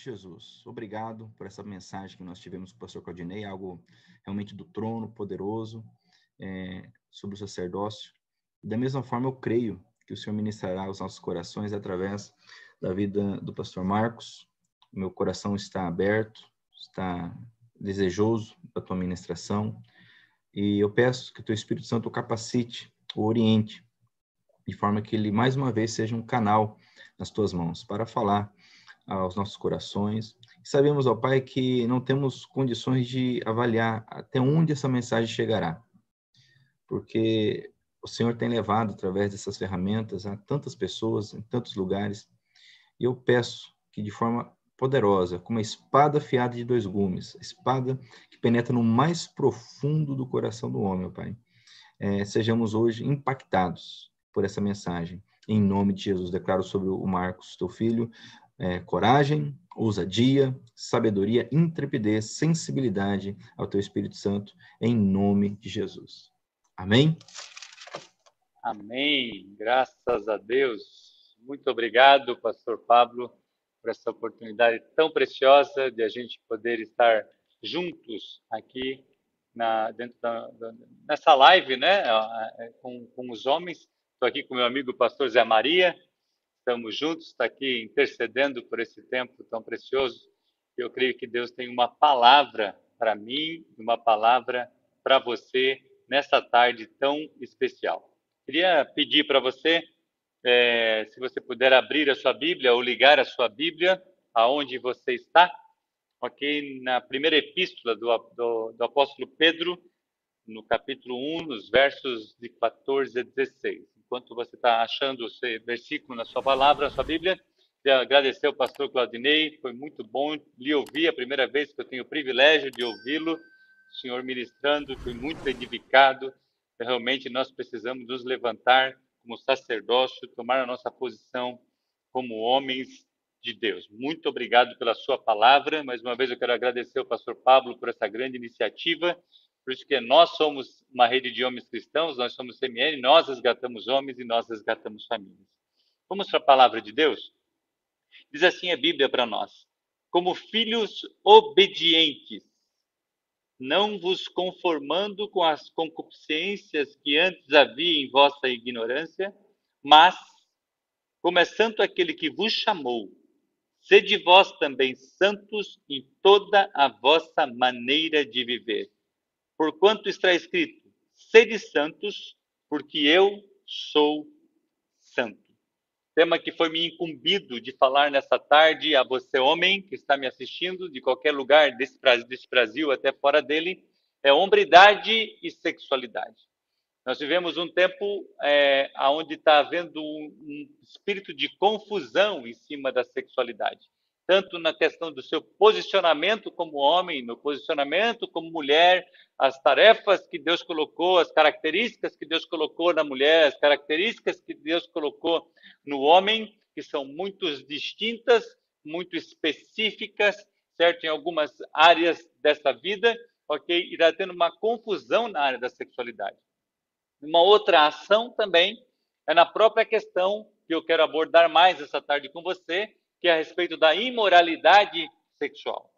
de Jesus, obrigado por essa mensagem que nós tivemos com o pastor Claudinei, algo realmente do trono, poderoso, é, sobre o sacerdócio. Da mesma forma, eu creio que o Senhor ministrará os nossos corações através da vida do pastor Marcos. Meu coração está aberto, está desejoso da tua ministração. E eu peço que o teu Espírito Santo o capacite, o oriente, de forma que ele mais uma vez seja um canal nas tuas mãos para falar aos nossos corações. Sabemos, ó Pai, que não temos condições de avaliar até onde essa mensagem chegará, porque o Senhor tem levado através dessas ferramentas a tantas pessoas em tantos lugares. E eu peço que de forma poderosa, como uma espada afiada de dois gumes, espada que penetra no mais profundo do coração do homem, Pai, é, sejamos hoje impactados por essa mensagem. Em nome de Jesus, declaro sobre o Marcos, teu filho, é, coragem, ousadia, sabedoria, intrepidez, sensibilidade ao teu Espírito Santo, em nome de Jesus. Amém? Amém. Graças a Deus. Muito obrigado, Pastor Pablo, por essa oportunidade tão preciosa de a gente poder estar juntos aqui na, dentro da, da, nessa live, né, com, com os homens. Estou aqui com meu amigo pastor Zé Maria, estamos juntos, está aqui intercedendo por esse tempo tão precioso. Eu creio que Deus tem uma palavra para mim, uma palavra para você nessa tarde tão especial. Queria pedir para você é, se você puder abrir a sua Bíblia ou ligar a sua Bíblia aonde você está, ok? Na primeira epístola do, do, do apóstolo Pedro, no capítulo 1, nos versos de 14 a 16. Enquanto você está achando o versículo na sua palavra, na sua Bíblia, queria agradecer ao pastor Claudinei, foi muito bom lhe ouvir, a primeira vez que eu tenho o privilégio de ouvi-lo, o senhor ministrando, fui muito edificado, realmente nós precisamos nos levantar como sacerdócio, tomar a nossa posição como homens de Deus. Muito obrigado pela sua palavra. Mais uma vez eu quero agradecer ao pastor Pablo por essa grande iniciativa. Por isso que nós somos uma rede de homens cristãos, nós somos CMN, nós resgatamos homens e nós resgatamos famílias. Vamos para a palavra de Deus? Diz assim a Bíblia para nós: como filhos obedientes, não vos conformando com as concupiscências que antes havia em vossa ignorância, mas, como é santo aquele que vos chamou, sede vós também santos em toda a vossa maneira de viver. Porquanto está escrito: sede santos, porque eu sou santo tema que foi me incumbido de falar nessa tarde a você, homem, que está me assistindo, de qualquer lugar desse, Brasil até fora dele, é hombridade e sexualidade. Nós vivemos um tempo é, onde está havendo um, um espírito de confusão em cima da sexualidade tanto na questão do seu posicionamento como homem, no posicionamento como mulher, as tarefas que Deus colocou, as características que Deus colocou na mulher, as características que Deus colocou no homem, que são muito distintas, muito específicas, certo? Em algumas áreas dessa vida, ok? Irá tendo uma confusão na área da sexualidade. Uma outra ação também é na própria questão que eu quero abordar mais essa tarde com você, que é a respeito da imoralidade sexual.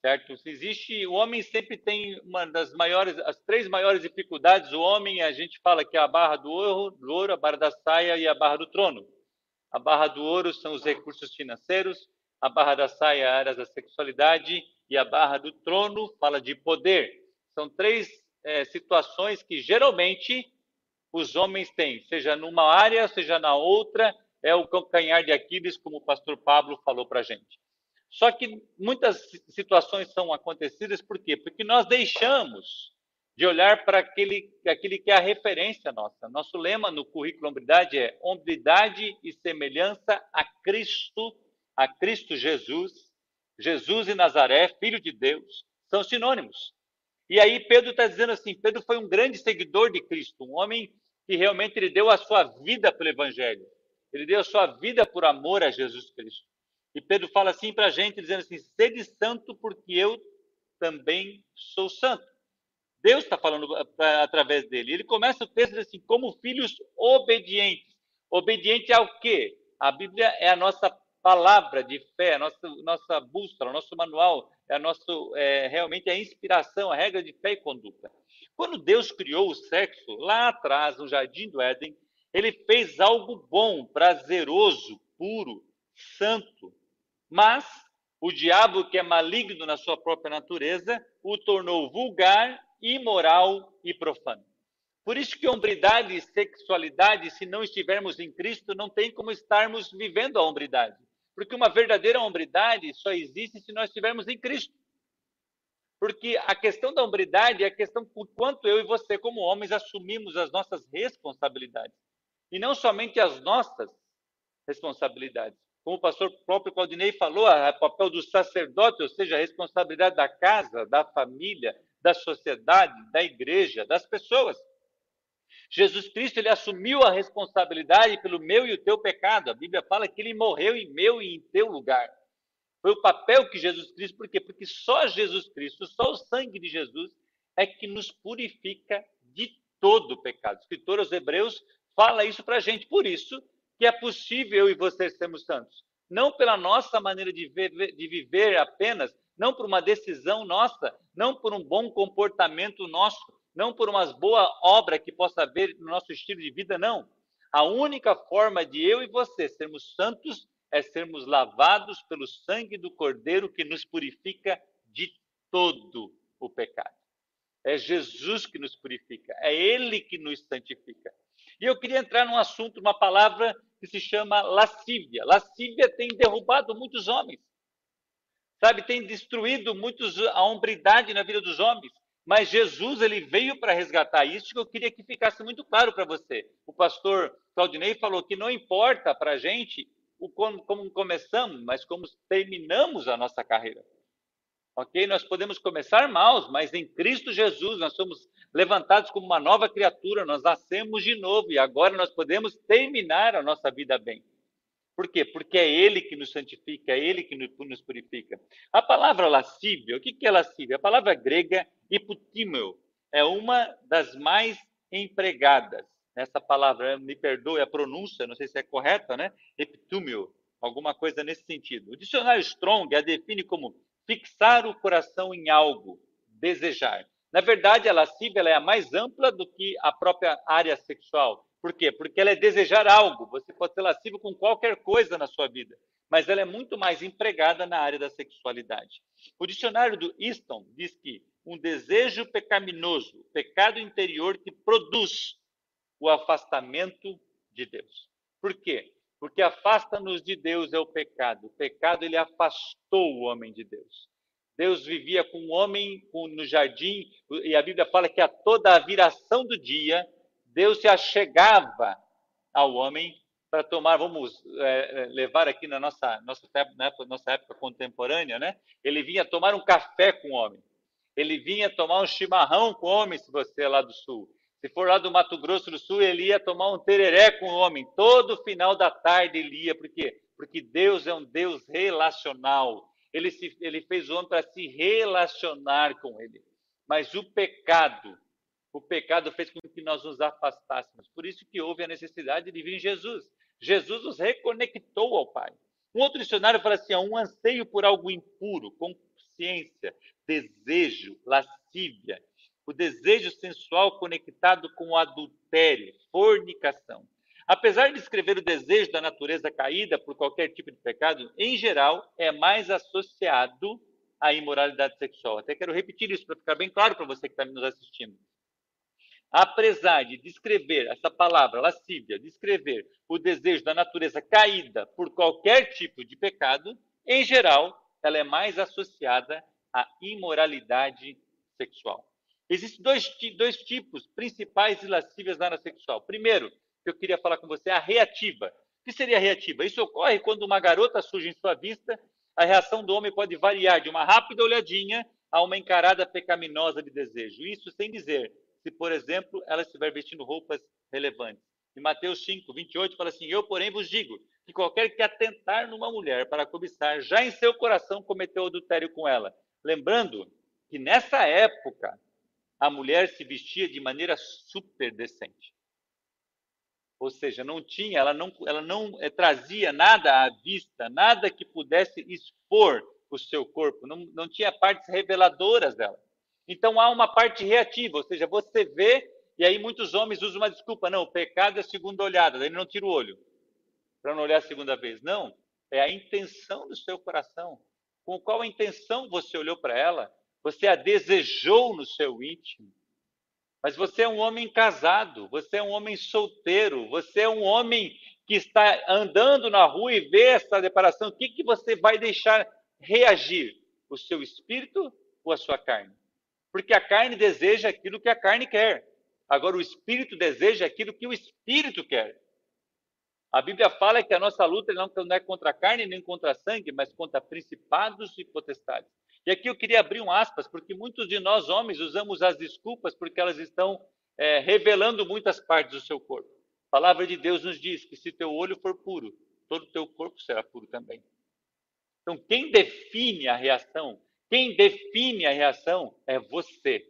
Certo? Se existe, o homem sempre tem uma das maiores, as três maiores dificuldades. O homem, a gente fala que é a barra do ouro, do ouro, a barra da saia e a barra do trono. A barra do ouro são os recursos financeiros, a barra da saia é a área da sexualidade e a barra do trono fala de poder. São três é, situações que geralmente os homens têm, seja numa área, seja na outra, é o calcanhar de Aquiles, como o pastor Pablo falou para a gente. Só que muitas situações são acontecidas por quê? Porque nós deixamos de olhar para aquele, aquele que é a referência nossa. Nosso lema no currículo Hombridade é Hombridade e semelhança a Cristo, a Cristo Jesus. Jesus e Nazaré, Filho de Deus, são sinônimos. E aí Pedro está dizendo assim, Pedro foi um grande seguidor de Cristo, um homem que realmente ele deu a sua vida pelo Evangelho. Ele deu a sua vida por amor a Jesus Cristo. E Pedro fala assim para a gente, dizendo assim: sede santo, porque eu também sou santo. Deus está falando através dele. Ele começa o texto assim: como filhos obedientes. Obediente ao quê? A Bíblia é a nossa palavra de fé, a nossa, nossa bússola, nosso manual, é, a nosso, é realmente a inspiração, a regra de fé e conduta. Quando Deus criou o sexo, lá atrás, no jardim do Éden, ele fez algo bom, prazeroso, puro, santo. Mas o diabo, que é maligno na sua própria natureza, o tornou vulgar, imoral e profano. Por isso que hombridade e sexualidade, se não estivermos em Cristo, não tem como estarmos vivendo a hombridade. Porque uma verdadeira hombridade só existe se nós estivermos em Cristo. Porque a questão da hombridade é a questão por quanto eu e você, como homens, assumimos as nossas responsabilidades. E não somente as nossas responsabilidades. Como o pastor próprio Claudinei falou, o papel do sacerdote, ou seja, a responsabilidade da casa, da família, da sociedade, da igreja, das pessoas. Jesus Cristo ele assumiu a responsabilidade pelo meu e o teu pecado. A Bíblia fala que ele morreu em meu e em teu lugar. Foi o papel que Jesus Cristo, por quê? Porque só Jesus Cristo, só o sangue de Jesus é que nos purifica de todo o pecado. Escritor aos Hebreus fala isso para a gente. Por isso que é possível eu e você sermos santos. Não pela nossa maneira de viver, de viver apenas, não por uma decisão nossa, não por um bom comportamento nosso, não por uma boa obra que possa haver no nosso estilo de vida, não. A única forma de eu e você sermos santos é sermos lavados pelo sangue do Cordeiro que nos purifica de todo o pecado. É Jesus que nos purifica, é Ele que nos santifica. E eu queria entrar num assunto, uma palavra que se chama lascívia. Lascívia tem derrubado muitos homens, sabe, tem destruído muitos a hombridade na vida dos homens. Mas Jesus ele veio para resgatar isso que eu queria que ficasse muito claro para você. O pastor Claudinei falou que não importa para a gente o como, como começamos, mas como terminamos a nossa carreira. Ok? Nós podemos começar maus, mas em Cristo Jesus nós somos levantados como uma nova criatura, nós nascemos de novo e agora nós podemos terminar a nossa vida bem. Por quê? Porque é Ele que nos santifica, é Ele que nos purifica. A palavra lascívia, o que é lascívia? A palavra grega hipotímeo é uma das mais empregadas. Essa palavra, me perdoe a pronúncia, não sei se é correta, né? Epitúmio, alguma coisa nesse sentido. O dicionário Strong a define como fixar o coração em algo, desejar. Na verdade, a lascívia é a mais ampla do que a própria área sexual. Por quê? Porque ela é desejar algo. Você pode ser lascivo com qualquer coisa na sua vida, mas ela é muito mais empregada na área da sexualidade. O dicionário do Easton diz que um desejo pecaminoso, pecado interior que produz o afastamento de Deus. Por quê? Porque afasta-nos de Deus é o pecado. O pecado ele afastou o homem de Deus. Deus vivia com o homem no jardim e a Bíblia fala que a toda a viração do dia Deus se achegava ao homem para tomar, vamos é, é, levar aqui na nossa, nossa, época, nossa época contemporânea, né? Ele vinha tomar um café com o homem. Ele vinha tomar um chimarrão com o homem, se você é lá do sul. Se for lá do Mato Grosso do Sul, ele ia tomar um tereré com o homem. Todo final da tarde ele ia. Por quê? Porque Deus é um Deus relacional. Ele, se, ele fez o homem para se relacionar com ele. Mas o pecado o pecado fez com que nós nos afastássemos. Por isso que houve a necessidade de vir em Jesus. Jesus nos reconectou ao Pai. Um outro dicionário fala assim: um anseio por algo impuro, consciência, desejo, lascívia. O desejo sensual conectado com o adultério, fornicação. Apesar de descrever o desejo da natureza caída por qualquer tipo de pecado, em geral, é mais associado à imoralidade sexual. Até quero repetir isso para ficar bem claro para você que está nos assistindo apesar de descrever essa palavra lascívia, descrever o desejo da natureza caída por qualquer tipo de pecado, em geral, ela é mais associada à imoralidade sexual. Existem dois, dois tipos principais de lascívias na área sexual. Primeiro, que eu queria falar com você, a reativa. O que seria reativa? Isso ocorre quando uma garota surge em sua vista, a reação do homem pode variar de uma rápida olhadinha a uma encarada pecaminosa de desejo. Isso sem dizer se, por exemplo, ela estiver vestindo roupas relevantes. Em Mateus 5, 28, fala assim: Eu, porém, vos digo que qualquer que atentar numa mulher para cobiçar, já em seu coração cometeu adultério com ela. Lembrando que nessa época a mulher se vestia de maneira super decente. ou seja, não tinha, ela não, ela não é, trazia nada à vista, nada que pudesse expor o seu corpo, não, não tinha partes reveladoras dela. Então há uma parte reativa, ou seja, você vê, e aí muitos homens usam uma desculpa, não, o pecado é a segunda olhada, daí não tira o olho, para não olhar a segunda vez. Não, é a intenção do seu coração. Com qual intenção você olhou para ela? Você a desejou no seu íntimo. Mas você é um homem casado, você é um homem solteiro, você é um homem que está andando na rua e vê essa separação. O que, que você vai deixar reagir? O seu espírito ou a sua carne? Porque a carne deseja aquilo que a carne quer. Agora, o espírito deseja aquilo que o espírito quer. A Bíblia fala que a nossa luta não é contra a carne nem contra a sangue, mas contra principados e potestades. E aqui eu queria abrir um aspas, porque muitos de nós homens usamos as desculpas porque elas estão é, revelando muitas partes do seu corpo. A palavra de Deus nos diz que se teu olho for puro, todo o teu corpo será puro também. Então, quem define a reação, quem define a reação é você.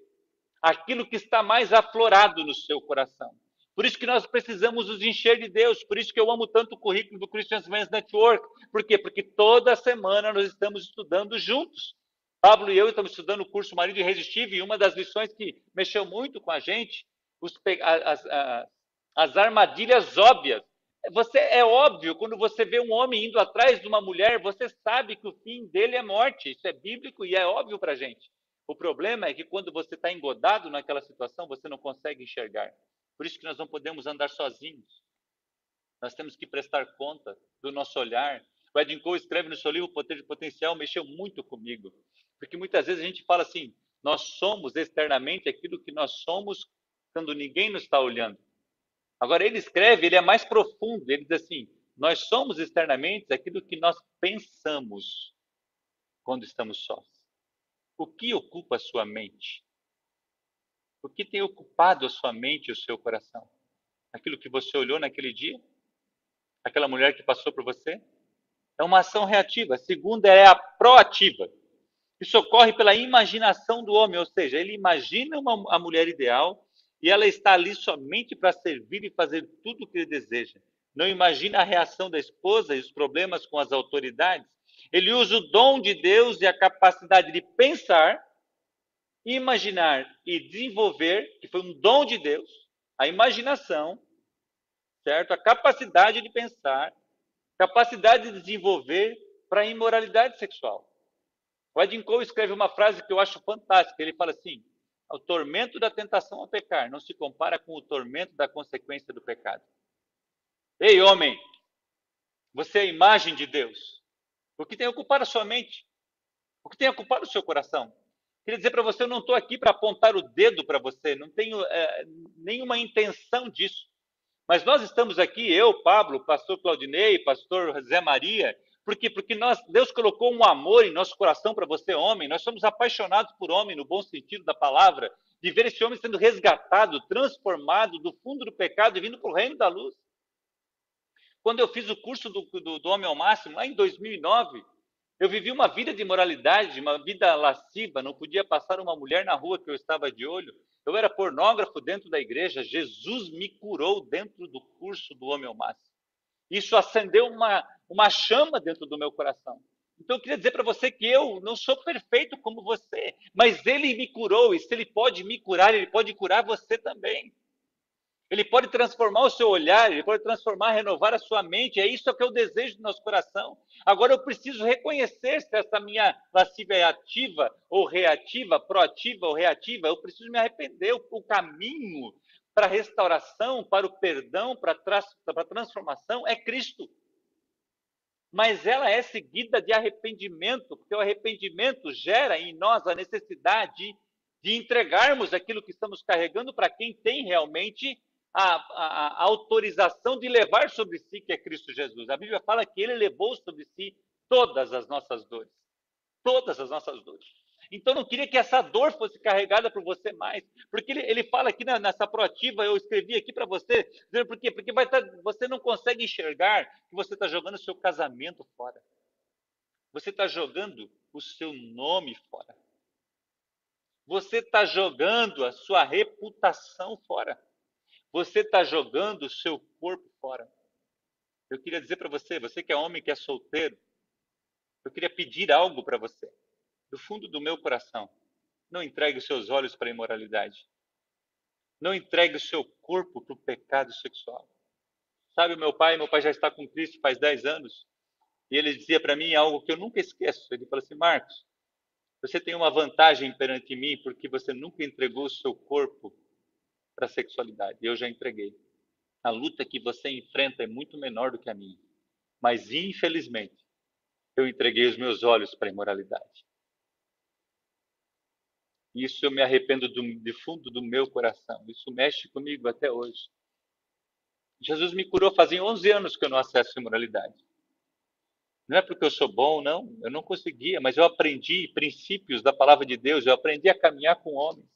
Aquilo que está mais aflorado no seu coração. Por isso que nós precisamos nos encher de Deus. Por isso que eu amo tanto o currículo do Christian Men's Network. Por quê? Porque toda semana nós estamos estudando juntos. Pablo e eu estamos estudando o curso Marido Irresistível e uma das lições que mexeu muito com a gente, os, as, as, as armadilhas óbvias. Você é óbvio quando você vê um homem indo atrás de uma mulher, você sabe que o fim dele é morte. Isso é bíblico e é óbvio para gente. O problema é que quando você está engodado naquela situação, você não consegue enxergar. Por isso que nós não podemos andar sozinhos. Nós temos que prestar conta do nosso olhar. O Edin Cole escreve no seu livro Poder de Potencial, mexeu muito comigo. Porque muitas vezes a gente fala assim, nós somos externamente aquilo que nós somos quando ninguém nos está olhando. Agora ele escreve, ele é mais profundo, ele diz assim, nós somos externamente aquilo que nós pensamos quando estamos sós. O que ocupa a sua mente? O que tem ocupado a sua mente e o seu coração? Aquilo que você olhou naquele dia? Aquela mulher que passou por você? É uma ação reativa. A segunda é a proativa. Isso ocorre pela imaginação do homem, ou seja, ele imagina uma, a mulher ideal e ela está ali somente para servir e fazer tudo o que ele deseja. Não imagina a reação da esposa e os problemas com as autoridades. Ele usa o dom de Deus e a capacidade de pensar imaginar e desenvolver, que foi um dom de Deus, a imaginação, certo? A capacidade de pensar, capacidade de desenvolver para a imoralidade sexual. O Edin Cole escreve uma frase que eu acho fantástica. Ele fala assim: o tormento da tentação a pecar não se compara com o tormento da consequência do pecado. Ei, homem, você é a imagem de Deus. O que tem ocupado a sua mente? O que tem ocupado o seu coração? Queria dizer para você, eu não estou aqui para apontar o dedo para você, não tenho é, nenhuma intenção disso. Mas nós estamos aqui, eu, Pablo, pastor Claudinei, pastor Zé Maria, porque porque nós Deus colocou um amor em nosso coração para você, homem. Nós somos apaixonados por homem no bom sentido da palavra, de ver esse homem sendo resgatado, transformado do fundo do pecado e vindo para o reino da luz. Quando eu fiz o curso do, do, do Homem ao Máximo, lá em 2009, eu vivi uma vida de imoralidade, uma vida lasciva, não podia passar uma mulher na rua que eu estava de olho. Eu era pornógrafo dentro da igreja. Jesus me curou dentro do curso do Homem ao Máximo. Isso acendeu uma, uma chama dentro do meu coração. Então eu queria dizer para você que eu não sou perfeito como você, mas ele me curou, e se ele pode me curar, ele pode curar você também. Ele pode transformar o seu olhar, ele pode transformar, renovar a sua mente. É isso que eu desejo do nosso coração. Agora eu preciso reconhecer se essa minha lascívia é ativa ou reativa, proativa ou reativa. Eu preciso me arrepender. O caminho para a restauração, para o perdão, para a transformação é Cristo. Mas ela é seguida de arrependimento, porque o arrependimento gera em nós a necessidade de entregarmos aquilo que estamos carregando para quem tem realmente a, a, a, autorização de levar sobre si, que é Cristo Jesus. A Bíblia fala que ele levou sobre si todas as nossas dores. Todas as nossas dores. Então, não queria que essa dor fosse carregada por você mais. Porque ele, ele fala aqui nessa proativa, eu escrevi aqui para você, dizendo por quê? Porque vai tá, você não consegue enxergar que você está jogando o seu casamento fora. Você está jogando o seu nome fora. Você está jogando a sua reputação fora. você está jogando o seu corpo fora. Eu queria dizer para você, você que é homem, que é solteiro, eu queria pedir algo para você, do fundo do meu coração. Não entregue os seus olhos para a imoralidade. Não entregue o seu corpo para o pecado sexual. Sabe, meu pai, meu pai já está com Cristo faz 10 anos, e ele dizia para mim algo que eu nunca esqueço. Ele falou assim: Marcos, você tem uma vantagem perante mim porque você nunca entregou o seu corpo para a sexualidade. Eu já entreguei. A luta que você enfrenta é muito menor do que a minha. Mas, infelizmente, eu entreguei os meus olhos para a imoralidade. Isso eu me arrependo do, de fundo do meu coração. Isso mexe comigo até hoje. Jesus me curou fazem 11 anos que eu não acesso a imoralidade. Não é porque eu sou bom, não. Eu não conseguia, mas eu aprendi princípios da palavra de Deus. Eu aprendi a caminhar com homens.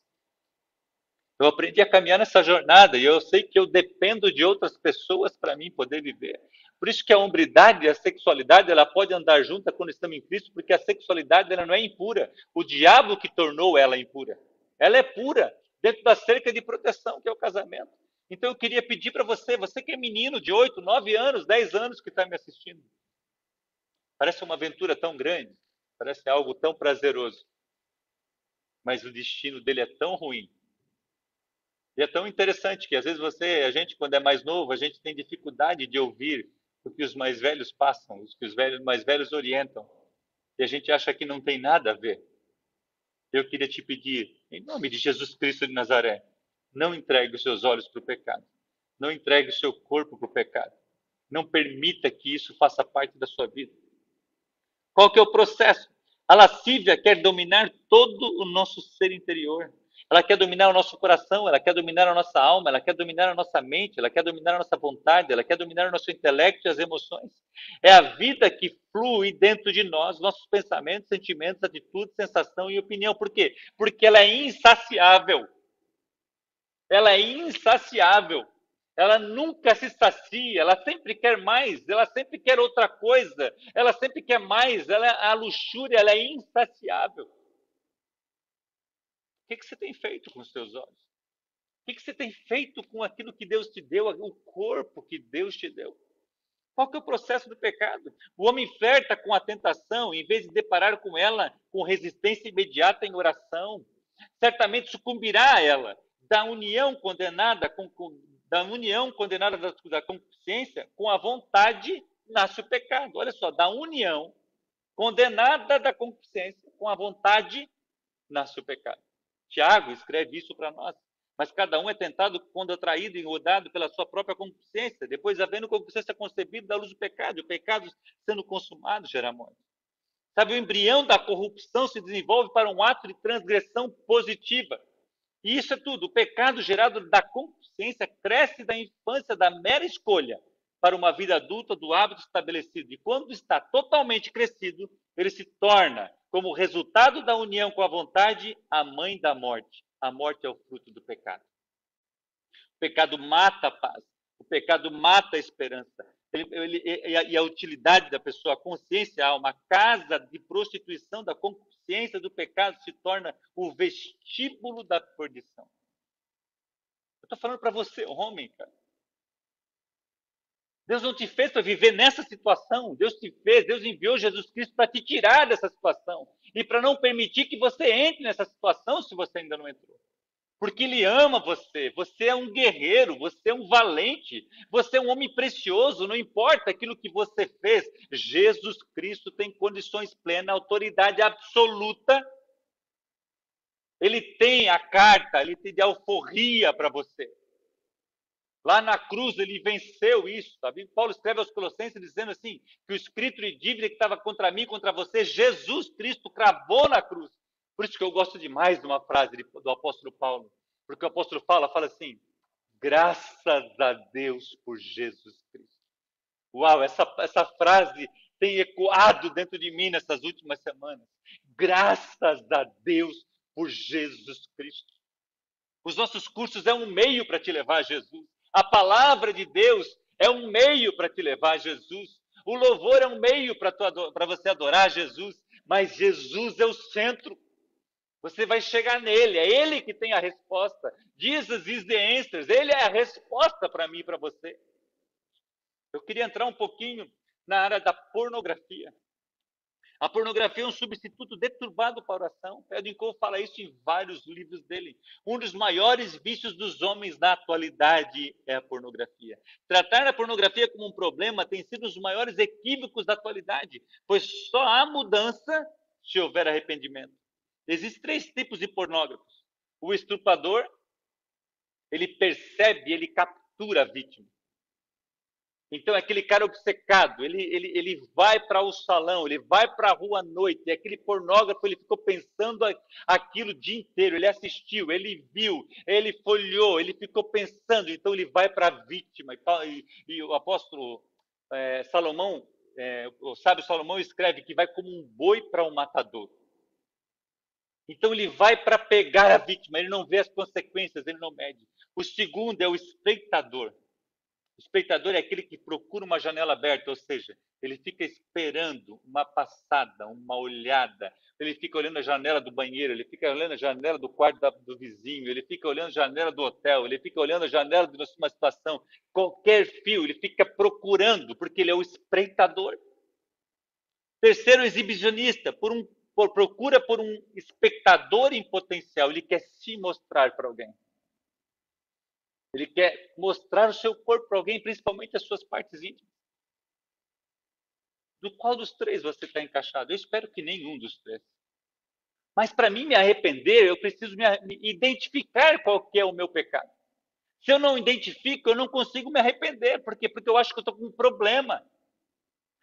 Eu aprendi a caminhar nessa jornada e eu sei que eu dependo de outras pessoas para mim poder viver. Por isso que a hombridade e a sexualidade ela pode andar junta quando estamos em Cristo, porque a sexualidade ela não é impura. O diabo que tornou ela impura. Ela é pura dentro da cerca de proteção que é o casamento. Então eu queria pedir para você, você que é menino de 8, 9 anos, 10 anos que está me assistindo. Parece uma aventura tão grande, parece algo tão prazeroso. Mas o destino dele é tão ruim e é tão interessante que às vezes você, a gente quando é mais novo, a gente tem dificuldade de ouvir o que os mais velhos passam, o que os velhos, mais velhos orientam. E a gente acha que não tem nada a ver. Eu queria te pedir, em nome de Jesus Cristo de Nazaré, não entregue os seus olhos para o pecado. Não entregue o seu corpo para o pecado. Não permita que isso faça parte da sua vida. Qual que é o processo? A lascívia quer dominar todo o nosso ser interior. Ela quer dominar o nosso coração, ela quer dominar a nossa alma, ela quer dominar a nossa mente, ela quer dominar a nossa vontade, ela quer dominar o nosso intelecto e as emoções. É a vida que flui dentro de nós, nossos pensamentos, sentimentos, atitudes, sensação e opinião. Por quê? Porque ela é insaciável. Ela é insaciável. Ela nunca se sacia, ela sempre quer mais, ela sempre quer outra coisa, ela sempre quer mais, ela, a luxúria ela é insaciável. O que, que você tem feito com os seus olhos? O que, que você tem feito com aquilo que Deus te deu, o corpo que Deus te deu? Qual que é o processo do pecado? O homem flerta com a tentação, em vez de deparar com ela com resistência imediata em oração, certamente sucumbirá a ela. Da união condenada com, com da união condenada da, da consciência com a vontade nasce o pecado. Olha só, da união condenada da consciência com a vontade nasce o pecado. Tiago escreve isso para nós. Mas cada um é tentado quando atraído e enrodado pela sua própria consciência, depois havendo consciência concebida da luz do pecado, e o pecado sendo consumado gera morte. Sabe, o embrião da corrupção se desenvolve para um ato de transgressão positiva. E isso é tudo. O pecado gerado da consciência cresce da infância, da mera escolha, para uma vida adulta do hábito estabelecido. E quando está totalmente crescido, ele se torna como resultado da união com a vontade, a mãe da morte. A morte é o fruto do pecado. O pecado mata a paz. O pecado mata a esperança. Ele, ele, e, a, e, a, utilidade da pessoa, a consciência, a alma, a casa de prostituição da consciência do pecado se torna o vestíbulo da perdição. Eu estou falando para você, homem, cara. Deus não te fez para viver nessa situação. Deus te fez, Deus enviou Jesus Cristo para te tirar dessa situação e para não permitir que você entre nessa situação se você ainda não entrou. Porque Ele ama você. Você é um guerreiro, você é um valente, você é um homem precioso. Não importa aquilo que você fez, Jesus Cristo tem condições plenas, autoridade absoluta. Ele tem a carta, ele tem de alforria para você. Lá na cruz ele venceu isso, sabe? Paulo escreve aos Colossenses dizendo assim: que o escrito de dívida que estava contra mim, contra você, Jesus Cristo cravou na cruz. Por isso que eu gosto demais de uma frase do apóstolo Paulo, porque o apóstolo Paulo fala assim: graças a Deus por Jesus Cristo. Uau, essa, essa frase tem ecoado dentro de mim nessas últimas semanas. Graças a Deus por Jesus Cristo. Os nossos cursos é um meio para te levar a Jesus. A palavra de Deus é um meio para te levar a Jesus. O louvor é um meio para você adorar Jesus, mas Jesus é o centro. Você vai chegar nele, é ele que tem a resposta. Jesus is the answer. Ele é a resposta para mim e para você. Eu queria entrar um pouquinho na área da pornografia. A pornografia é um substituto deturbado para a oração. Edwin fala isso em vários livros dele. Um dos maiores vícios dos homens na atualidade é a pornografia. Tratar a pornografia como um problema tem sido um dos maiores equívocos da atualidade, pois só há mudança se houver arrependimento. Existem três tipos de pornógrafos. O estuprador, ele percebe, ele captura a vítima. Então, é aquele cara obcecado, ele, ele, ele vai para o salão, ele vai para a rua à noite, e aquele pornógrafo, ele ficou pensando aquilo o dia inteiro, ele assistiu, ele viu, ele folheou, ele ficou pensando, então ele vai para a vítima. E, e, o apóstolo é, Salomão, é, o sábio Salomão escreve que vai como um boi para um matador. Então ele vai para pegar a vítima, ele não vê as consequências, ele não mede. O segundo é o espectador. O espectador é aquele que procura uma janela aberta, ou seja, ele fica esperando uma passada, uma olhada. Ele fica olhando a janela do banheiro, ele fica olhando a janela do quarto do vizinho, ele fica olhando a janela do hotel, ele fica olhando a janela de uma situação, qualquer fio, ele fica procurando, porque ele é o espreitador. Terceiro, exibicionista, por um, por, procura por um espectador em potencial, ele quer se mostrar para alguém. Ele quer mostrar o seu corpo para alguém, principalmente as suas partes íntimas. Do qual dos três você está encaixado? Eu espero que nenhum dos três. Mas para mim me arrepender, eu preciso me, me identificar qual é o meu pecado. Se eu não identifico, eu não consigo me arrepender. Por quê? Porque eu acho que eu estou com um problema.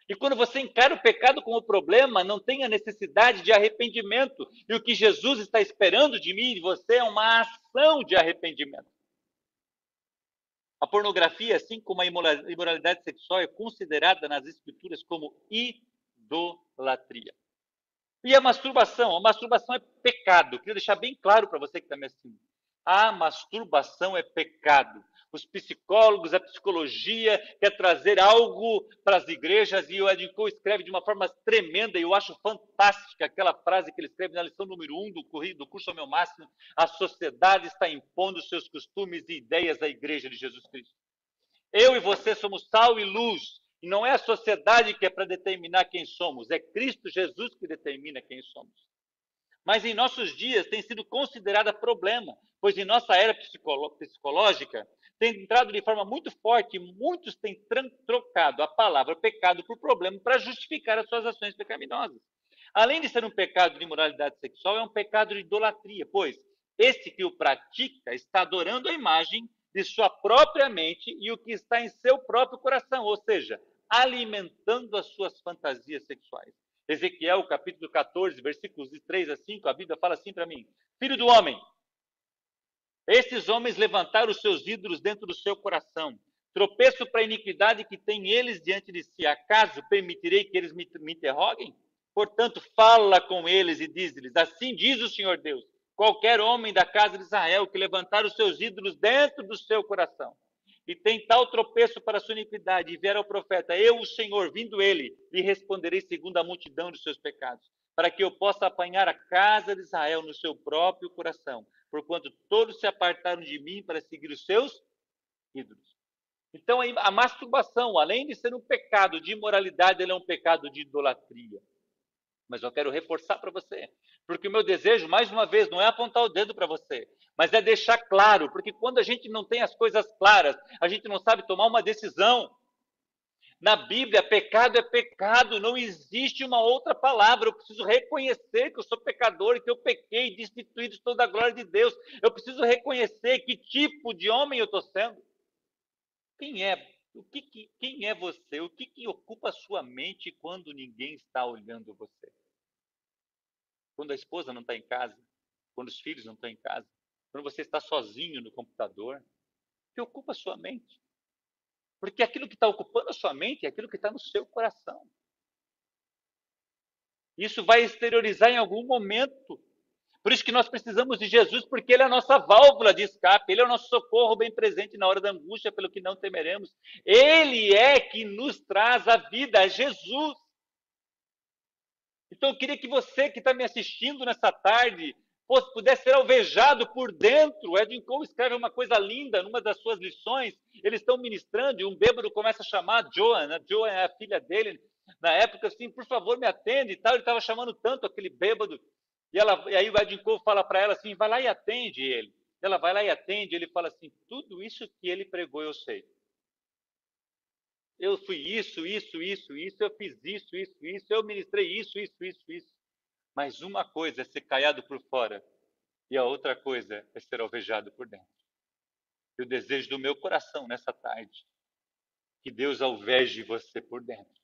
E quando você encara o pecado como problema, não tem a necessidade de arrependimento. E o que Jesus está esperando de mim e de você é uma ação de arrependimento. A pornografia, assim como a imoralidade sexual, é considerada nas escrituras como idolatria. E a masturbação? A masturbação é pecado. Queria deixar bem claro para você que está me assistindo. A masturbação é pecado os psicólogos, a psicologia quer trazer algo para as igrejas e o Edinco escreve de uma forma tremenda e eu acho fantástica aquela frase que ele escreve na lição número 1 um do, do curso ao meu máximo, a sociedade está impondo seus costumes e ideias à igreja de Jesus Cristo. Eu e você somos sal e luz, e não é a sociedade que é para determinar quem somos, é Cristo Jesus que determina quem somos. Mas em nossos dias tem sido considerada problema, pois em nossa era psicológica tem entrado de forma muito forte, muitos têm trocado a palavra pecado por problema para justificar as suas ações pecaminosas. Além de ser um pecado de imoralidade sexual, é um pecado de idolatria, pois esse que o pratica está adorando a imagem de sua própria mente e o que está em seu próprio coração, ou seja, alimentando as suas fantasias sexuais. Ezequiel, capítulo 14, versículos de 3 a 5, a Bíblia fala assim para mim: Filho do homem, esses homens levantaram os seus ídolos dentro do seu coração. Tropeço para a iniquidade que tem eles diante de si. Acaso permitirei que eles me, me interroguem? Portanto, fala com eles e diz-lhes: Assim diz o Senhor Deus: qualquer homem da casa de Israel que levantar os seus ídolos dentro do seu coração e tem tal tropeço para sua iniquidade, e vier ao profeta, eu, o Senhor, vindo ele, lhe responderei segundo a multidão de seus pecados, para que eu possa apanhar a casa de Israel no seu próprio coração, porquanto todos se apartaram de mim para seguir os seus ídolos. Então, a masturbação, além de ser um pecado de imoralidade, ela é um pecado de idolatria. Mas eu quero reforçar para você, porque o meu desejo, mais uma vez, não é apontar o dedo para você, mas é deixar claro, porque quando a gente não tem as coisas claras, a gente não sabe tomar uma decisão. Na Bíblia, pecado é pecado, não existe uma outra palavra. Eu preciso reconhecer que eu sou pecador e que eu pequei, destituído de toda a glória de Deus. Eu preciso reconhecer que tipo de homem eu estou sendo. Quem é? O que, que, quem é você? O que, que ocupa a sua mente quando ninguém está olhando você? Quando a esposa não está em casa, quando os filhos não estão em casa, quando você está sozinho no computador, que ocupa a sua mente? Porque aquilo que está ocupando a sua mente é aquilo que está no seu coração. Isso vai exteriorizar em algum momento. Por isso que nós precisamos de Jesus, porque Ele é a nossa válvula de escape, Ele é o nosso socorro bem presente na hora da angústia, pelo que não temeremos. Ele é que nos traz a vida, é Jesus. Então eu queria que você que está me assistindo nessa tarde, pudesse ser alvejado por dentro. Edwin Cole escreve uma coisa linda numa das suas lições. Eles estão ministrando e um bêbado começa a chamar Joan, a Joan é a filha dele. Na época, assim, por favor, me atende e tal. Ele estava chamando tanto aquele bêbado. E, ela, e aí o Edwin Cole fala para ela assim: vai lá e atende ele. Ela vai lá e atende. Ele fala assim: tudo isso que ele pregou eu sei. Eu fui isso, isso, isso, isso, eu fiz isso, isso, isso, eu ministrei isso, isso, isso, isso. Mas uma coisa é ser caiado por fora e a outra coisa é ser alvejado por dentro. E o desejo do meu coração nessa tarde, que Deus alveje você por dentro.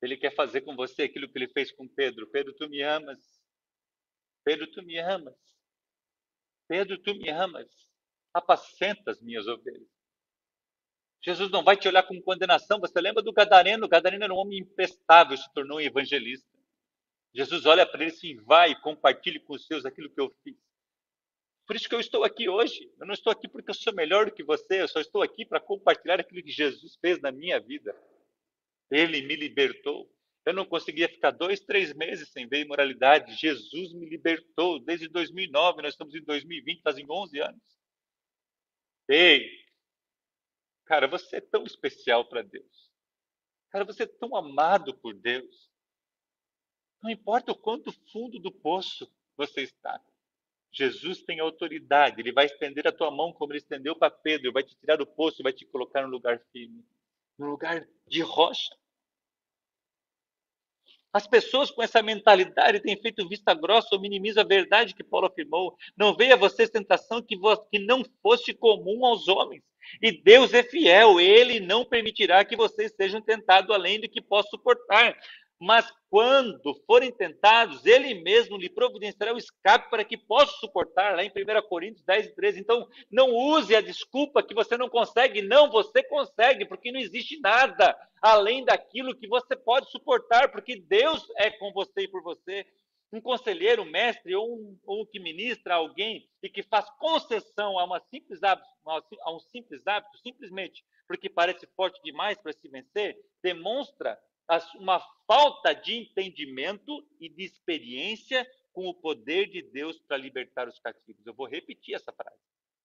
Ele quer fazer com você aquilo que ele fez com Pedro. Pedro, tu me amas. Pedro, tu me amas. Pedro, tu me amas. Apacenta as minhas ovelhas. Jesus não vai te olhar com condenação. Você lembra do Gadareno? O Gadareno era um homem imprestável, se tornou um evangelista. Jesus olha para ele e assim, vai compartilhe com os seus aquilo que eu fiz. Por isso que eu estou aqui hoje. Eu não estou aqui porque eu sou melhor do que você, eu só estou aqui para compartilhar aquilo que Jesus fez na minha vida. Ele me libertou. Eu não conseguia ficar dois, três meses sem ver imoralidade. Jesus me libertou desde 2009. Nós estamos em 2020, fazem 11 anos. Ei, cara, você é tão especial para Deus. Cara, você é tão amado por Deus. Não importa o quanto fundo do poço você está. Jesus tem autoridade, ele vai estender a tua mão como ele estendeu para Pedro, vai te tirar do poço vai te colocar no lugar firme, no lugar de rocha. As pessoas com essa mentalidade têm feito vista grossa ou minimizam a verdade que Paulo afirmou. Não veio a vocês tentação que, que não fosse comum aos homens. E Deus é fiel, ele não permitirá que vocês sejam tentados além do que possam suportar mas quando forem tentados, ele mesmo lhe providenciará o escape para que possa suportar, lá em 1 Coríntios 10, 13. Então, não use a desculpa que você não consegue, não, você consegue, porque não existe nada além daquilo que você pode suportar, porque Deus é com você e por você. Um conselheiro, um mestre ou um, ou que ministra alguém e que faz concessão a, uma simples hábito, a um simples hábito, simplesmente porque parece forte demais para se vencer, demonstra uma falta de entendimento e de experiência com o poder de Deus para libertar os cativos. Eu vou repetir essa frase.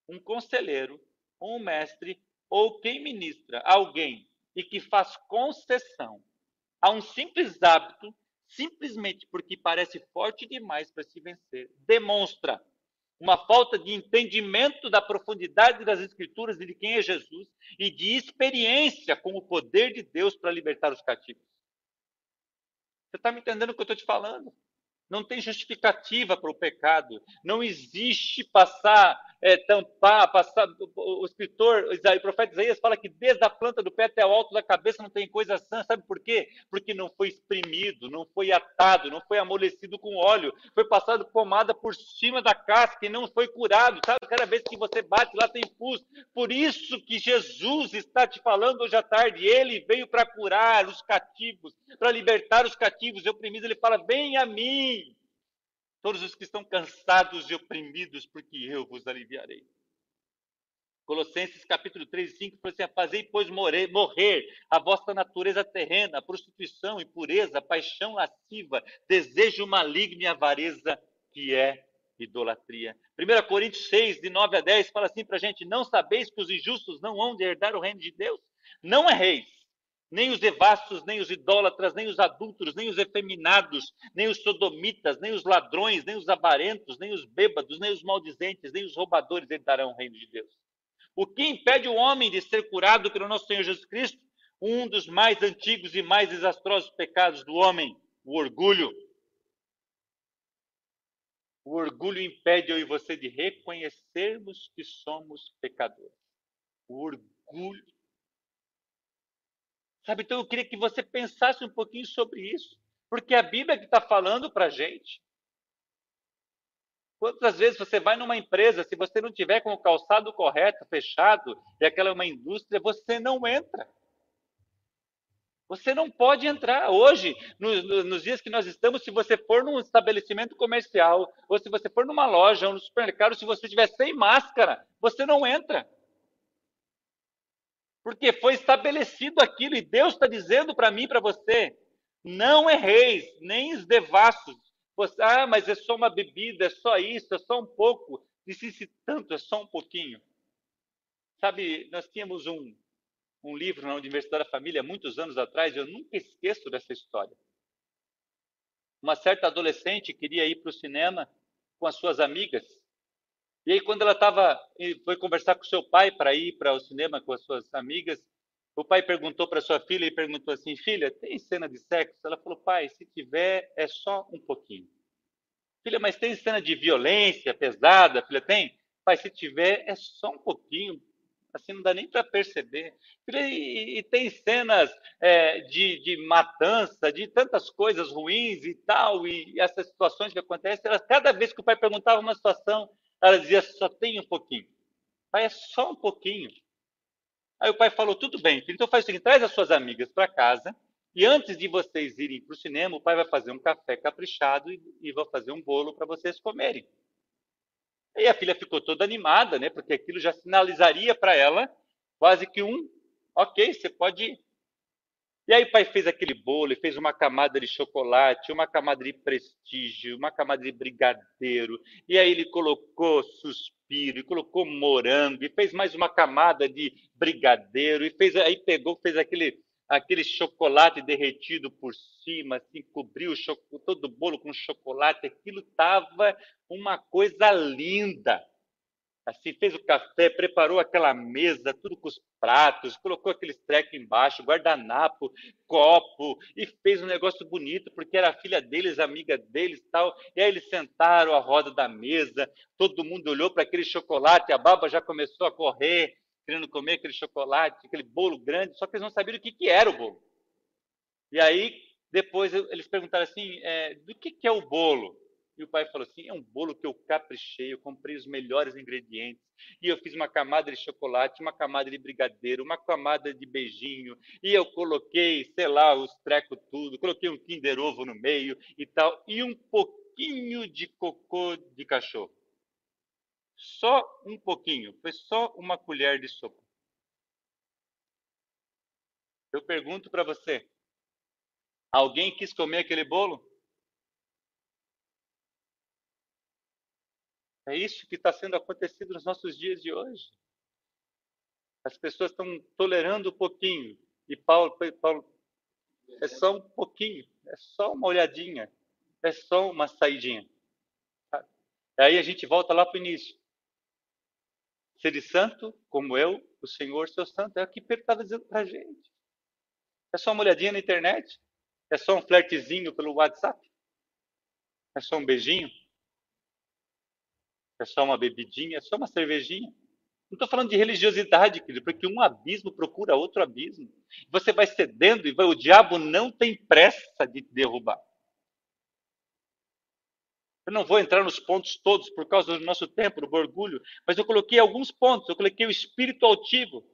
Um conselheiro, um mestre ou quem ministra alguém e que faz concessão a um simples hábito, simplesmente porque parece forte demais para se vencer, demonstra uma falta de entendimento da profundidade das Escrituras e de quem é Jesus e de experiência com o poder de Deus para libertar os cativos. Você está me entendendo o que eu estou te falando? Não tem justificativa para o pecado. Não existe passar, é, tampar, passar. O, escritor, o profeta Isaías fala que desde a planta do pé até o alto da cabeça não tem coisa sã. Sabe por quê? Porque não foi exprimido, não foi atado, não foi amolecido com óleo, foi passado pomada por cima da casca e não foi curado. Sabe, cada vez que você bate lá tem pus. Por isso que Jesus está te falando hoje à tarde. Ele veio para curar os cativos, para libertar os cativos e oprimidos. Ele fala: Vem a mim todos os que estão cansados e oprimidos, porque eu vos aliviarei. Colossenses capítulo 3 e 5 fala assim: Fazei, pois, morrer, morrer a vossa natureza terrena, prostituição, impureza, paixão lasciva, desejo maligno e avareza, que é idolatria. 1 Coríntios 6, de 9 a 10, fala assim para a gente: Não sabeis que os injustos não hão de herdar o reino de Deus? Não erreis nem os devassos, nem os idólatras, nem os adúlteros, nem os efeminados, nem os sodomitas, nem os ladrões, nem os avarentos, nem os bêbados, nem os maldizentes, nem os roubadores herdarão o reino de Deus. O que impede o homem de ser curado pelo nosso Senhor Jesus Cristo? Um dos mais antigos e mais desastrosos pecados do homem, o orgulho. O orgulho impede eu e você de reconhecermos que somos pecadores. O orgulho Sabe, então eu queria que você pensasse um pouquinho sobre isso, porque a Bíblia que está falando para a gente. Quantas vezes você vai numa empresa, se você não tiver com o calçado correto, fechado, e aquela é uma indústria, você não entra. Você não pode entrar. Hoje, no, nos dias que nós estamos, se você for num estabelecimento comercial, ou se você for numa loja ou no supermercado, se você estiver sem máscara, você não entra. Porque foi estabelecido aquilo e Deus está dizendo para mim para você: não erreis, nem os devassos. ah, mas é só uma bebida, é só isso, é só um pouco. Disse tanto, é só um pouquinho. Sabe, nós tínhamos um, um livro na Universidade da Família muitos anos atrás, eu nunca esqueço dessa história. Uma certa adolescente queria ir para o cinema com as suas amigas. E aí, quando ela estava, foi conversar com seu pai para ir para o cinema com as suas amigas, o pai perguntou para sua filha e perguntou assim: Filha, tem cena de sexo? Ela falou: Pai, se tiver, é só um pouquinho. Filha, mas tem cena de violência pesada? Filha, tem? Pai, se tiver, é só um pouquinho. Assim, não dá nem para perceber. Filha, e, e, tem cenas é, de, de matança, de tantas coisas ruins e tal, e, essas situações que acontecem. Ela, cada vez que o pai perguntava uma situação, ela dizia: Só tem um pouquinho. Pai, é só um pouquinho. Aí o pai falou: tudo bem, filho, então faz o seguinte: traz as suas amigas para casa e antes de vocês irem para o cinema, o pai vai fazer um café caprichado e, e vai fazer um bolo para vocês comerem. Aí a filha ficou toda animada, né? Porque aquilo já sinalizaria para ela quase que um, ok, você pode ir. E aí o pai fez aquele bolo, e fez uma camada de chocolate, uma camada de prestígio, uma camada de brigadeiro, e aí ele colocou suspiro, e colocou morango, e fez mais uma camada de brigadeiro, e fez aí pegou, fez aquele aquele chocolate derretido por cima, assim, cobriu todo o bolo com chocolate, aquilo estava uma coisa linda. Assim, fez o café, preparou aquela mesa, tudo com os pratos, colocou aqueles trecos embaixo, guardanapo, copo, e fez um negócio bonito, porque era a filha deles, amiga deles tal. E aí eles sentaram à roda da mesa, todo mundo olhou para aquele chocolate, a baba já começou a correr, querendo comer aquele chocolate, aquele bolo grande, só que eles não sabiam o que, que era o bolo. E aí, depois, eles perguntaram assim: é, do que, que é o bolo? E o pai falou assim: é um bolo que eu caprichei, eu comprei os melhores ingredientes. E eu fiz uma camada de chocolate, uma camada de brigadeiro, uma camada de beijinho. E eu coloquei, sei lá, os trecos tudo, coloquei um Kinder Ovo no meio e tal. E um pouquinho de cocô de cachorro. Só um pouquinho, foi só uma colher de sopa. Eu pergunto para você: alguém quis comer aquele bolo? É isso que está sendo acontecido nos nossos dias de hoje. As pessoas estão tolerando um pouquinho. E Paulo, Paulo é só um pouquinho, é só uma olhadinha, é só uma saidinha. Aí a gente volta lá para o início. Ser santo, como eu, o Senhor, seu santo. É o que Pedro estava dizendo para a gente. É só uma olhadinha na internet? É só um flertezinho pelo WhatsApp? É só um beijinho? É só uma bebidinha? É só uma cervejinha? Não estou falando de religiosidade, querido, porque um abismo procura outro abismo. Você vai cedendo e vai, o diabo não tem pressa de te derrubar. Eu não vou entrar nos pontos todos por causa do nosso tempo, do orgulho, mas eu coloquei alguns pontos. Eu coloquei o espírito altivo.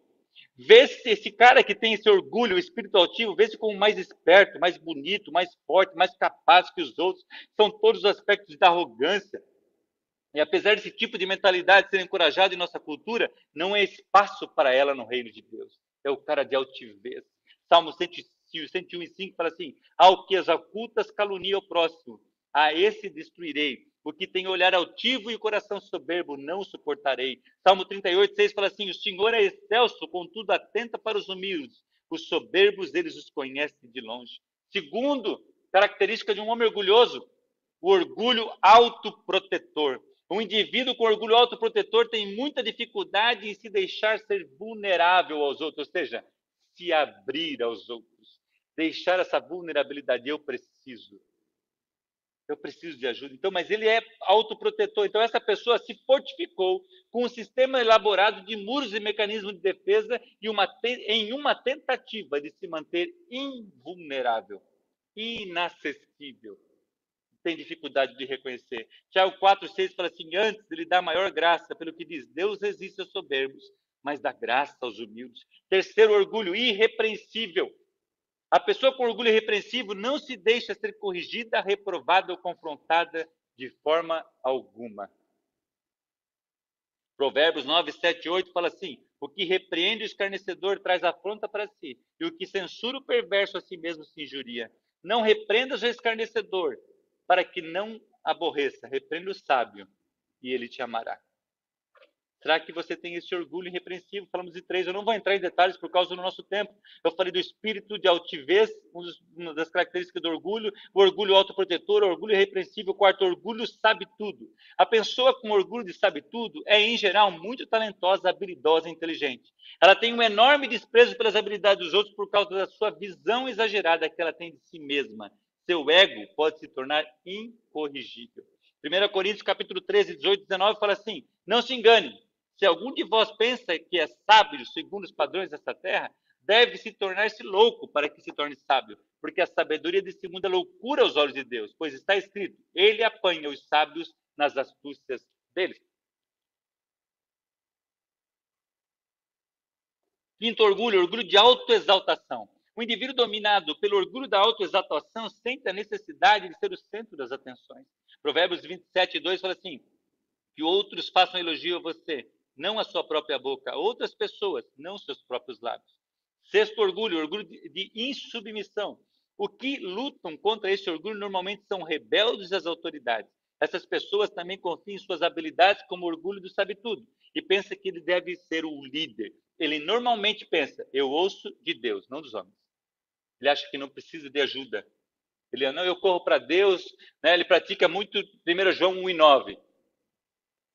Vê se esse cara que tem esse orgulho, o espírito altivo, vê se como mais esperto, mais bonito, mais forte, mais capaz que os outros. São todos os aspectos da arrogância. E apesar desse tipo de mentalidade ser encorajado em nossa cultura, não é espaço para ela no reino de Deus. É o cara de altivez. Salmo 101 e 5 fala assim: Ao que as ocultas calunia o próximo, a esse destruirei. O que tem olhar altivo e coração soberbo, não suportarei. Salmo 38, 6 fala assim: O Senhor é excelso, contudo atenta para os humildes. Os soberbos, eles os conhecem de longe. Segundo, característica de um homem orgulhoso, o orgulho autoprotetor. Um indivíduo com orgulho autoprotetor tem muita dificuldade em se deixar ser vulnerável aos outros, ou seja, se abrir aos outros. Deixar essa vulnerabilidade, eu preciso. Eu preciso de ajuda. Então, mas ele é autoprotetor. Então, essa pessoa se fortificou com um sistema elaborado de muros e mecanismos de defesa e uma, em uma tentativa de se manter invulnerável, inacessível tem dificuldade de reconhecer. Tiago 4, 6 fala assim: antes ele dá maior graça, pelo que diz, Deus resiste aos soberbos, mas dá graça aos humildes. Terceiro, orgulho irrepreensível. A pessoa com orgulho irrepreensível não se deixa ser corrigida, reprovada ou confrontada de forma alguma. Provérbios 9, 7 8 fala assim: O que repreende o escarnecedor traz afronta para si, e o que censura o perverso a si mesmo se injuria. Não repreendas o escarnecedor, para que não aborreça. Repreenda o sábio e ele te amará. Será que você tem esse orgulho irrepreensível? Falamos de três, eu não vou entrar em detalhes por causa do nosso tempo. Eu falei do espírito de altivez, uma das características do orgulho, o orgulho autoprotetor, o orgulho irrepreensível, quarto, orgulho sabe tudo. A pessoa com orgulho de sabe tudo é, em geral, muito talentosa, habilidosa e inteligente. Ela tem um enorme desprezo pelas habilidades dos outros por causa da sua visão exagerada que ela tem de si mesma. Seu ego pode se tornar incorrigível. 1 Coríntios capítulo 13, 18 e 19 fala assim: Não se engane, se algum de vós pensa que é sábio segundo os padrões desta terra, deve se tornar-se louco para que se torne sábio, porque a sabedoria desse mundo é loucura aos olhos de Deus, pois está escrito: Ele apanha os sábios nas astúcias deles. Quinto orgulho, orgulho de autoexaltação. O indivíduo dominado pelo orgulho da autoexaltação sente a necessidade de ser o centro das atenções. Provérbios 27, 2 fala assim: que outros façam elogio a você, não a sua própria boca, outras pessoas, não seus próprios lábios. Sexto orgulho, orgulho de insubmissão. O que lutam contra esse orgulho normalmente são rebeldes às autoridades. Essas pessoas também confiam em suas habilidades como orgulho do sabe tudo e pensa que ele deve ser o líder. Ele normalmente pensa, eu ouço de Deus, não dos homens. Ele acha que não precisa de ajuda. Ele, não, eu corro para Deus, né? ele pratica muito 1 João 1 e 9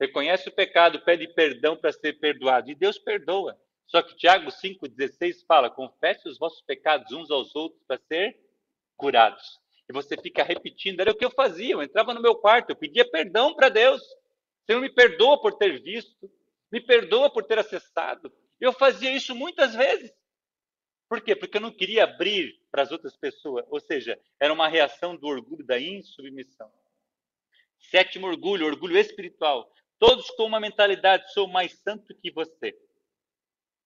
reconhece o pecado, pede perdão para ser perdoado. E Deus perdoa. Só que Tiago 5,16 fala: confesse os vossos pecados uns aos outros para ser curados. E você fica repetindo. Era o que eu fazia. Eu entrava no meu quarto, eu pedia perdão para Deus. Senhor, me perdoa por ter visto, me perdoa por ter acessado. Eu fazia isso muitas vezes. Por quê? Porque eu não queria abrir para as outras pessoas. Ou seja, era uma reação do orgulho da insubmissão. Sétimo orgulho, orgulho espiritual. Todos com uma mentalidade, sou mais santo que você.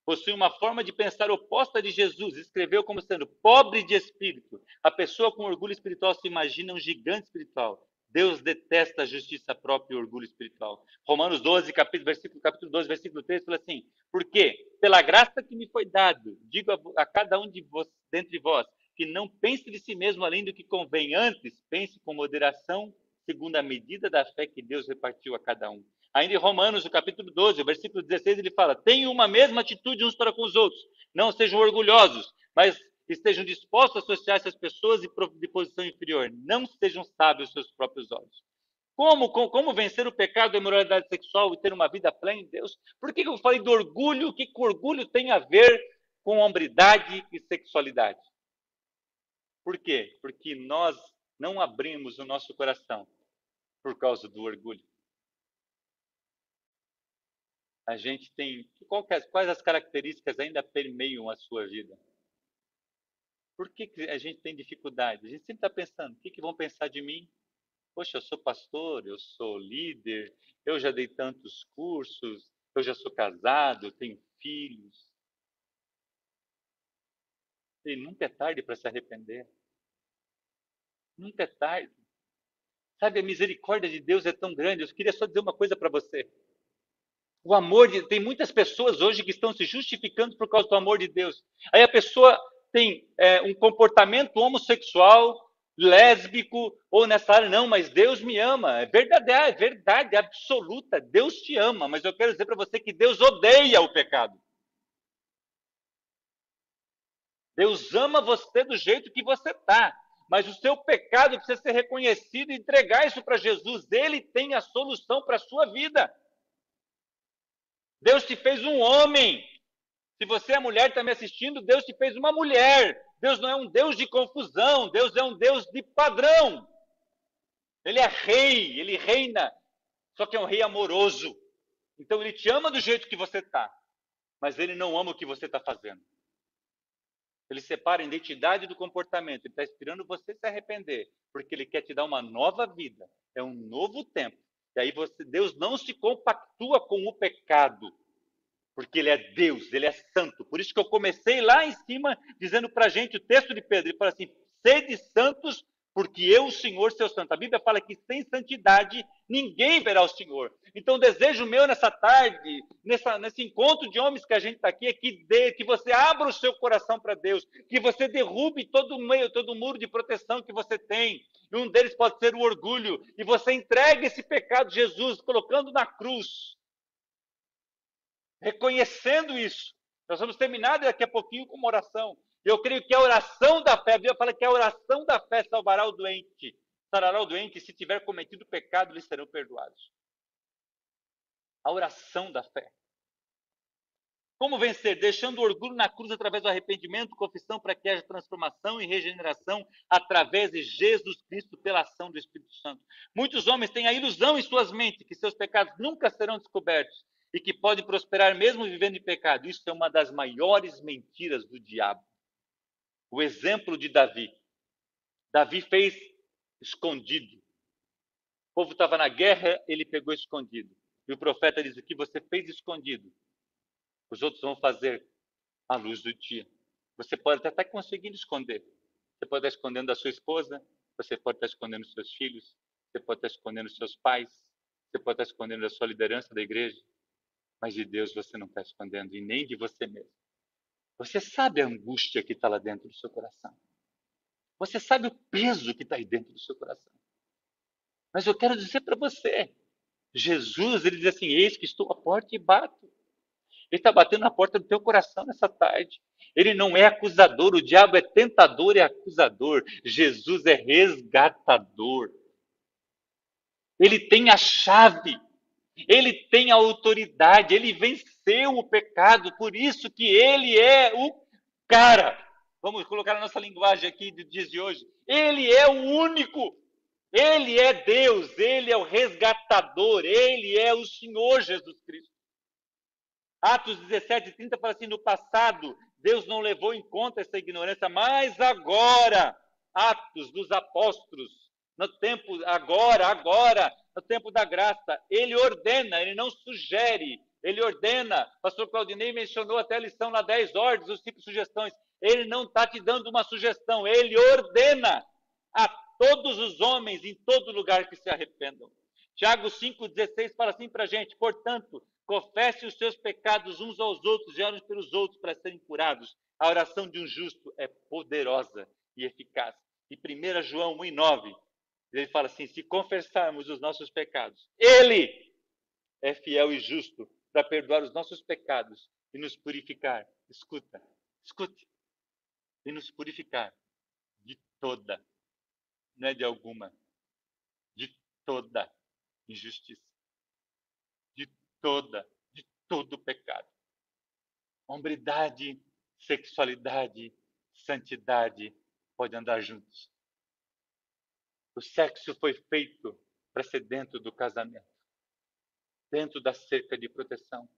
Possui uma forma de pensar oposta de Jesus. Escreveu como sendo pobre de espírito. A pessoa com orgulho espiritual se imagina um gigante espiritual. Deus detesta a justiça própria e o orgulho espiritual. Romanos 12, capítulo, versículo, capítulo 12, versículo 3, fala assim: Porque, pela graça que me foi dado, digo a, a cada um de vós, dentre vós, que não pense de si mesmo além do que convém, antes pense com moderação, segundo a medida da fé que Deus repartiu a cada um. Ainda em Romanos, no capítulo 12, o versículo 16, ele fala: Tenham uma mesma atitude uns para com os outros. Não sejam orgulhosos, mas estejam dispostos a associar essas pessoas de posição inferior. Não sejam sábios aos seus próprios olhos. Como, como, como, vencer o pecado da imoralidade sexual e ter uma vida plena em Deus? Por que eu falei do orgulho? O que, o orgulho tem a ver com hombridade e sexualidade? Por quê? Porque nós não abrimos o nosso coração por causa do orgulho a gente tem. É, quais as características ainda permeiam a sua vida? Por que, a gente tem dificuldade? A gente sempre está pensando: o que, que vão pensar de mim? Poxa, eu sou pastor, eu sou líder, eu já dei tantos cursos, eu já sou casado, tenho filhos. E nunca é tarde para se arrepender. Nunca é tarde. Sabe, a misericórdia de Deus é tão grande. Eu queria só dizer uma coisa para você. O amor de tem muitas pessoas hoje que estão se justificando por causa do amor de Deus. Aí a pessoa tem é, um comportamento homossexual, lésbico ou nessa área, não, mas Deus me ama. É verdade, é verdade absoluta. Deus te ama, mas eu quero dizer para você que Deus odeia o pecado. Deus ama você do jeito que você está, mas o seu pecado precisa ser reconhecido e entregar isso para Jesus. Ele tem a solução para a sua vida. Deus te fez um homem. Se você é mulher está me assistindo, Deus te fez uma mulher. Deus não é um Deus de confusão, Deus é um Deus de padrão. Ele é rei, ele reina, só que é um rei amoroso. Então ele te ama do jeito que você está, mas ele não ama o que você está fazendo. Ele separa a identidade do comportamento. Ele está esperando você se arrepender, porque ele quer te dar uma nova vida. É um novo tempo. E aí você, Deus não se compactua com o pecado, porque ele é Deus, ele é santo. Por isso que eu comecei lá em cima dizendo para a gente o texto de Pedro, ele fala assim: sede santos porque eu, o Senhor, seu santo. A Bíblia fala que sem santidade ninguém verá o Senhor. Então, o desejo meu nessa tarde, nessa, nesse encontro de homens que a gente está aqui, é que, dê, que você abra o seu coração para Deus, que você derrube todo o meio, todo o muro de proteção que você tem. E um deles pode ser o orgulho, e você entregue esse pecado Jesus, colocando na cruz, reconhecendo isso. Nós vamos terminar daqui a pouquinho com uma oração. Eu creio que a oração da fé, a Bíblia fala que a oração da fé salvará o doente. Sarará o doente, se tiver cometido pecado, lhe serão perdoados. A oração da fé. Como vencer? Deixando o orgulho na cruz através do arrependimento, confissão, para que haja transformação e regeneração através de Jesus Cristo pela ação do Espírito Santo. Muitos homens têm a ilusão em suas mentes que seus pecados nunca serão descobertos e que podem prosperar mesmo vivendo em pecado. Isso é uma das maiores mentiras do diabo o exemplo de Davi. Davi fez escondido. O povo estava na guerra, ele pegou escondido. E o profeta diz: O que você fez escondido, os outros vão fazer à luz do dia. Você pode até estar conseguindo esconder. Você pode estar escondendo da sua esposa, você pode estar escondendo os seus filhos, você pode estar escondendo seus pais, você pode estar escondendo a sua liderança da igreja, mas de Deus você não está escondendo, e nem de você mesmo. Você sabe a angústia que está lá dentro do seu coração. Você sabe o peso que está aí dentro do seu coração. Mas eu quero dizer para você, Jesus, ele diz assim: Eis que estou à porta e bato. Ele está batendo na porta do teu coração nessa tarde. Ele não é acusador, o diabo é tentador e acusador. Jesus é resgatador. Ele tem a chave ele tem autoridade, ele venceu o pecado, por isso que ele é o cara. Vamos colocar a nossa linguagem aqui de dias de hoje. Ele é o único. Ele é Deus, ele é o resgatador, ele é o Senhor Jesus Cristo. Atos 17, 30 fala assim: no passado, Deus não levou em conta essa ignorância, mas agora, Atos dos Apóstolos, no tempo, agora, agora, no tempo da graça. Ele ordena, ele não sugere, ele ordena. pastor Claudinei mencionou até a lição na 10 ordens, os tipos de sugestões. Ele não está te dando uma sugestão, ele ordena a todos os homens em todo lugar que se arrependam. Tiago 5,16 fala assim para a gente: portanto, confesse os seus pecados uns aos outros e orem pelos outros para serem curados. A oração de um justo é poderosa e eficaz. E 1 João 1,9 ele fala assim: se confessarmos os nossos pecados, Ele é fiel e justo para perdoar os nossos pecados e nos purificar. Escuta, escute. E nos purificar de toda, não é de alguma, de toda injustiça, de toda, de todo pecado. Hombridade, sexualidade, santidade podem andar juntos. O sexo foi feito para ser dentro do casamento, dentro da cerca de proteção.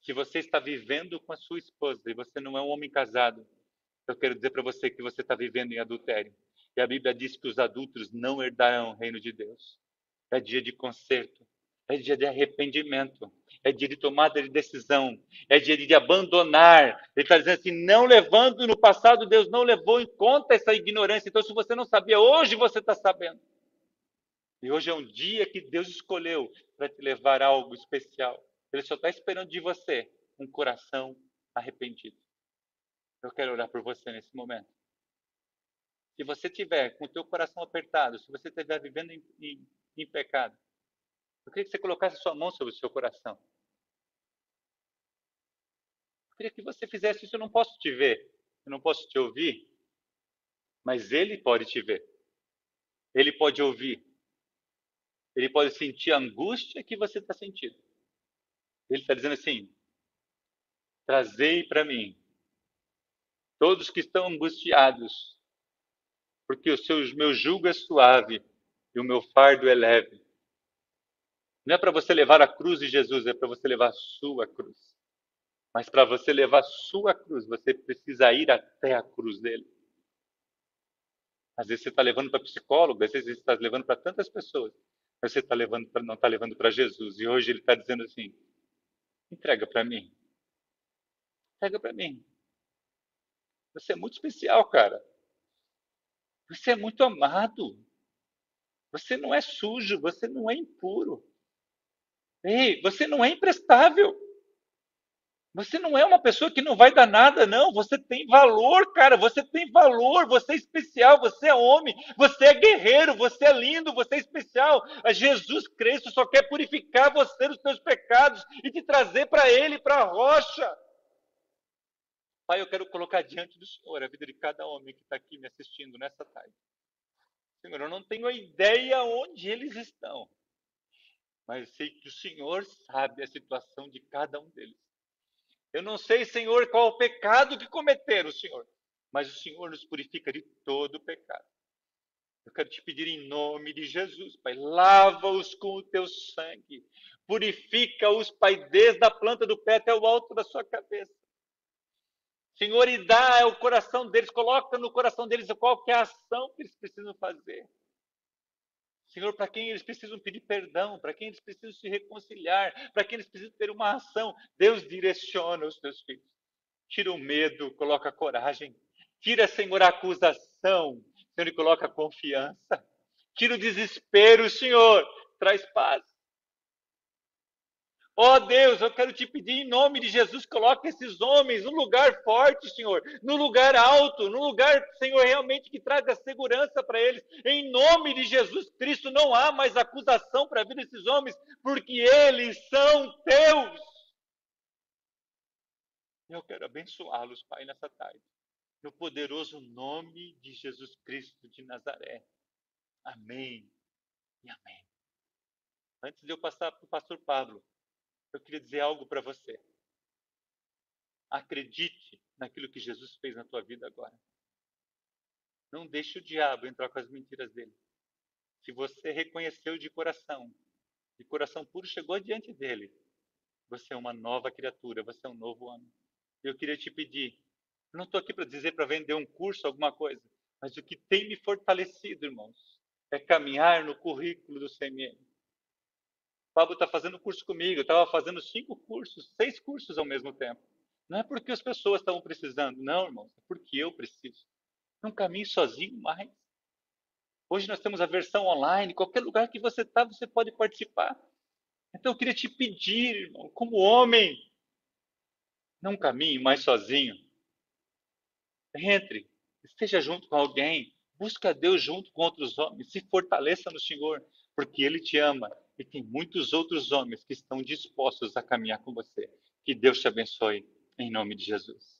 Se você está vivendo com a sua esposa e você não é um homem casado, eu quero dizer para você que você está vivendo em adultério. E a Bíblia diz que os adultos não herdarão o reino de Deus. É dia de conserto, é dia de arrependimento, é dia de tomada de decisão, é dia de abandonar. Ele está dizendo assim: não levando no passado, Deus não levou em conta essa ignorância. Então, se você não sabia, hoje você está sabendo. E hoje é um dia que Deus escolheu para te levar algo especial. Ele só está esperando de você um coração arrependido. Eu quero orar por você nesse momento. Se você tiver com o teu coração apertado, se você estiver vivendo em, em, em pecado, eu queria que você colocasse a sua mão sobre o seu coração. Eu queria que você fizesse isso. Eu não posso te ver, eu não posso te ouvir, mas Ele pode te ver. Ele pode ouvir. Ele pode sentir a angústia que você está sentindo. Ele está dizendo assim: trazei para mim todos que estão angustiados, porque o seu, meu jugo é suave e o meu fardo é leve. Não é para você levar a cruz de Jesus, é para você levar a sua cruz. Mas para você levar a sua cruz, você precisa ir até a cruz dele. Às vezes você está levando para psicólogo, às vezes você está levando para tantas pessoas, mas você tá levando pra, não está levando para Jesus. E hoje ele está dizendo assim: entrega para mim. Entrega para mim. Você é muito especial, cara. Você é muito amado. Você não é sujo, você não é impuro. Ei, você não é imprestável. Você não é uma pessoa que não vai dar nada, não. Você tem valor, cara. Você tem valor. Você é especial. Você é homem. Você é guerreiro. Você é lindo. Você é especial. Jesus Cristo só quer purificar você dos seus pecados e te trazer para Ele, para a rocha. Pai, eu quero colocar diante do Senhor a vida de cada homem que está aqui me assistindo nessa tarde. Senhor, eu não tenho ideia onde eles estão, mas sei que o Senhor sabe a situação de cada um deles. Eu não sei, Senhor, qual o pecado que cometeram, Senhor, mas o Senhor nos purifica de todo pecado. Eu quero te pedir em nome de Jesus, Pai, lava-os com o teu sangue, purifica-os, Pai, desde a planta do pé até o alto da sua cabeça. Senhor, e dá o coração deles, coloca no coração deles qual que é a ação que eles precisam fazer. Senhor, para quem eles precisam pedir perdão, para quem eles precisam se reconciliar, para quem eles precisam ter uma ação, Deus direciona os teus filhos. Tira o medo, coloca coragem. Tira, Senhor, a acusação, Senhor, e coloca confiança. Tira o desespero, Senhor, traz paz. Ó oh Deus, eu quero te pedir em nome de Jesus, coloque esses homens no lugar forte, Senhor, no lugar alto, no lugar, Senhor, realmente que traga segurança para eles. Em nome de Jesus Cristo, não há mais acusação para a vida desses homens, porque eles são teus. Eu quero abençoá-los, Pai, nessa tarde, no poderoso nome de Jesus Cristo de Nazaré. Amém e amém. Antes de eu passar para o pastor Pablo, eu queria dizer algo para você. Acredite naquilo que Jesus fez na tua vida agora. Não deixe o diabo entrar com as mentiras dele. Se você reconheceu de coração, de coração puro chegou diante dele, você é uma nova criatura, você é um novo homem. Eu queria te pedir, não estou aqui para dizer para vender um curso, alguma coisa, mas o que tem me fortalecido, irmãos, é caminhar no currículo do CMM. Pablo está fazendo curso comigo, eu estava fazendo cinco cursos, seis cursos ao mesmo tempo. Não é porque as pessoas estavam precisando, não, irmãos, é porque eu preciso. Não caminhe sozinho mais. Hoje nós temos a versão online, qualquer lugar que você está, você pode participar. Então eu queria te pedir, irmão, como homem, não caminhe mais sozinho. Entre, esteja junto com alguém, busca Deus junto com outros homens, se fortaleça no Senhor, porque Ele te ama e tem muitos outros homens que estão dispostos a caminhar com você. Que Deus te abençoe, em nome de Jesus.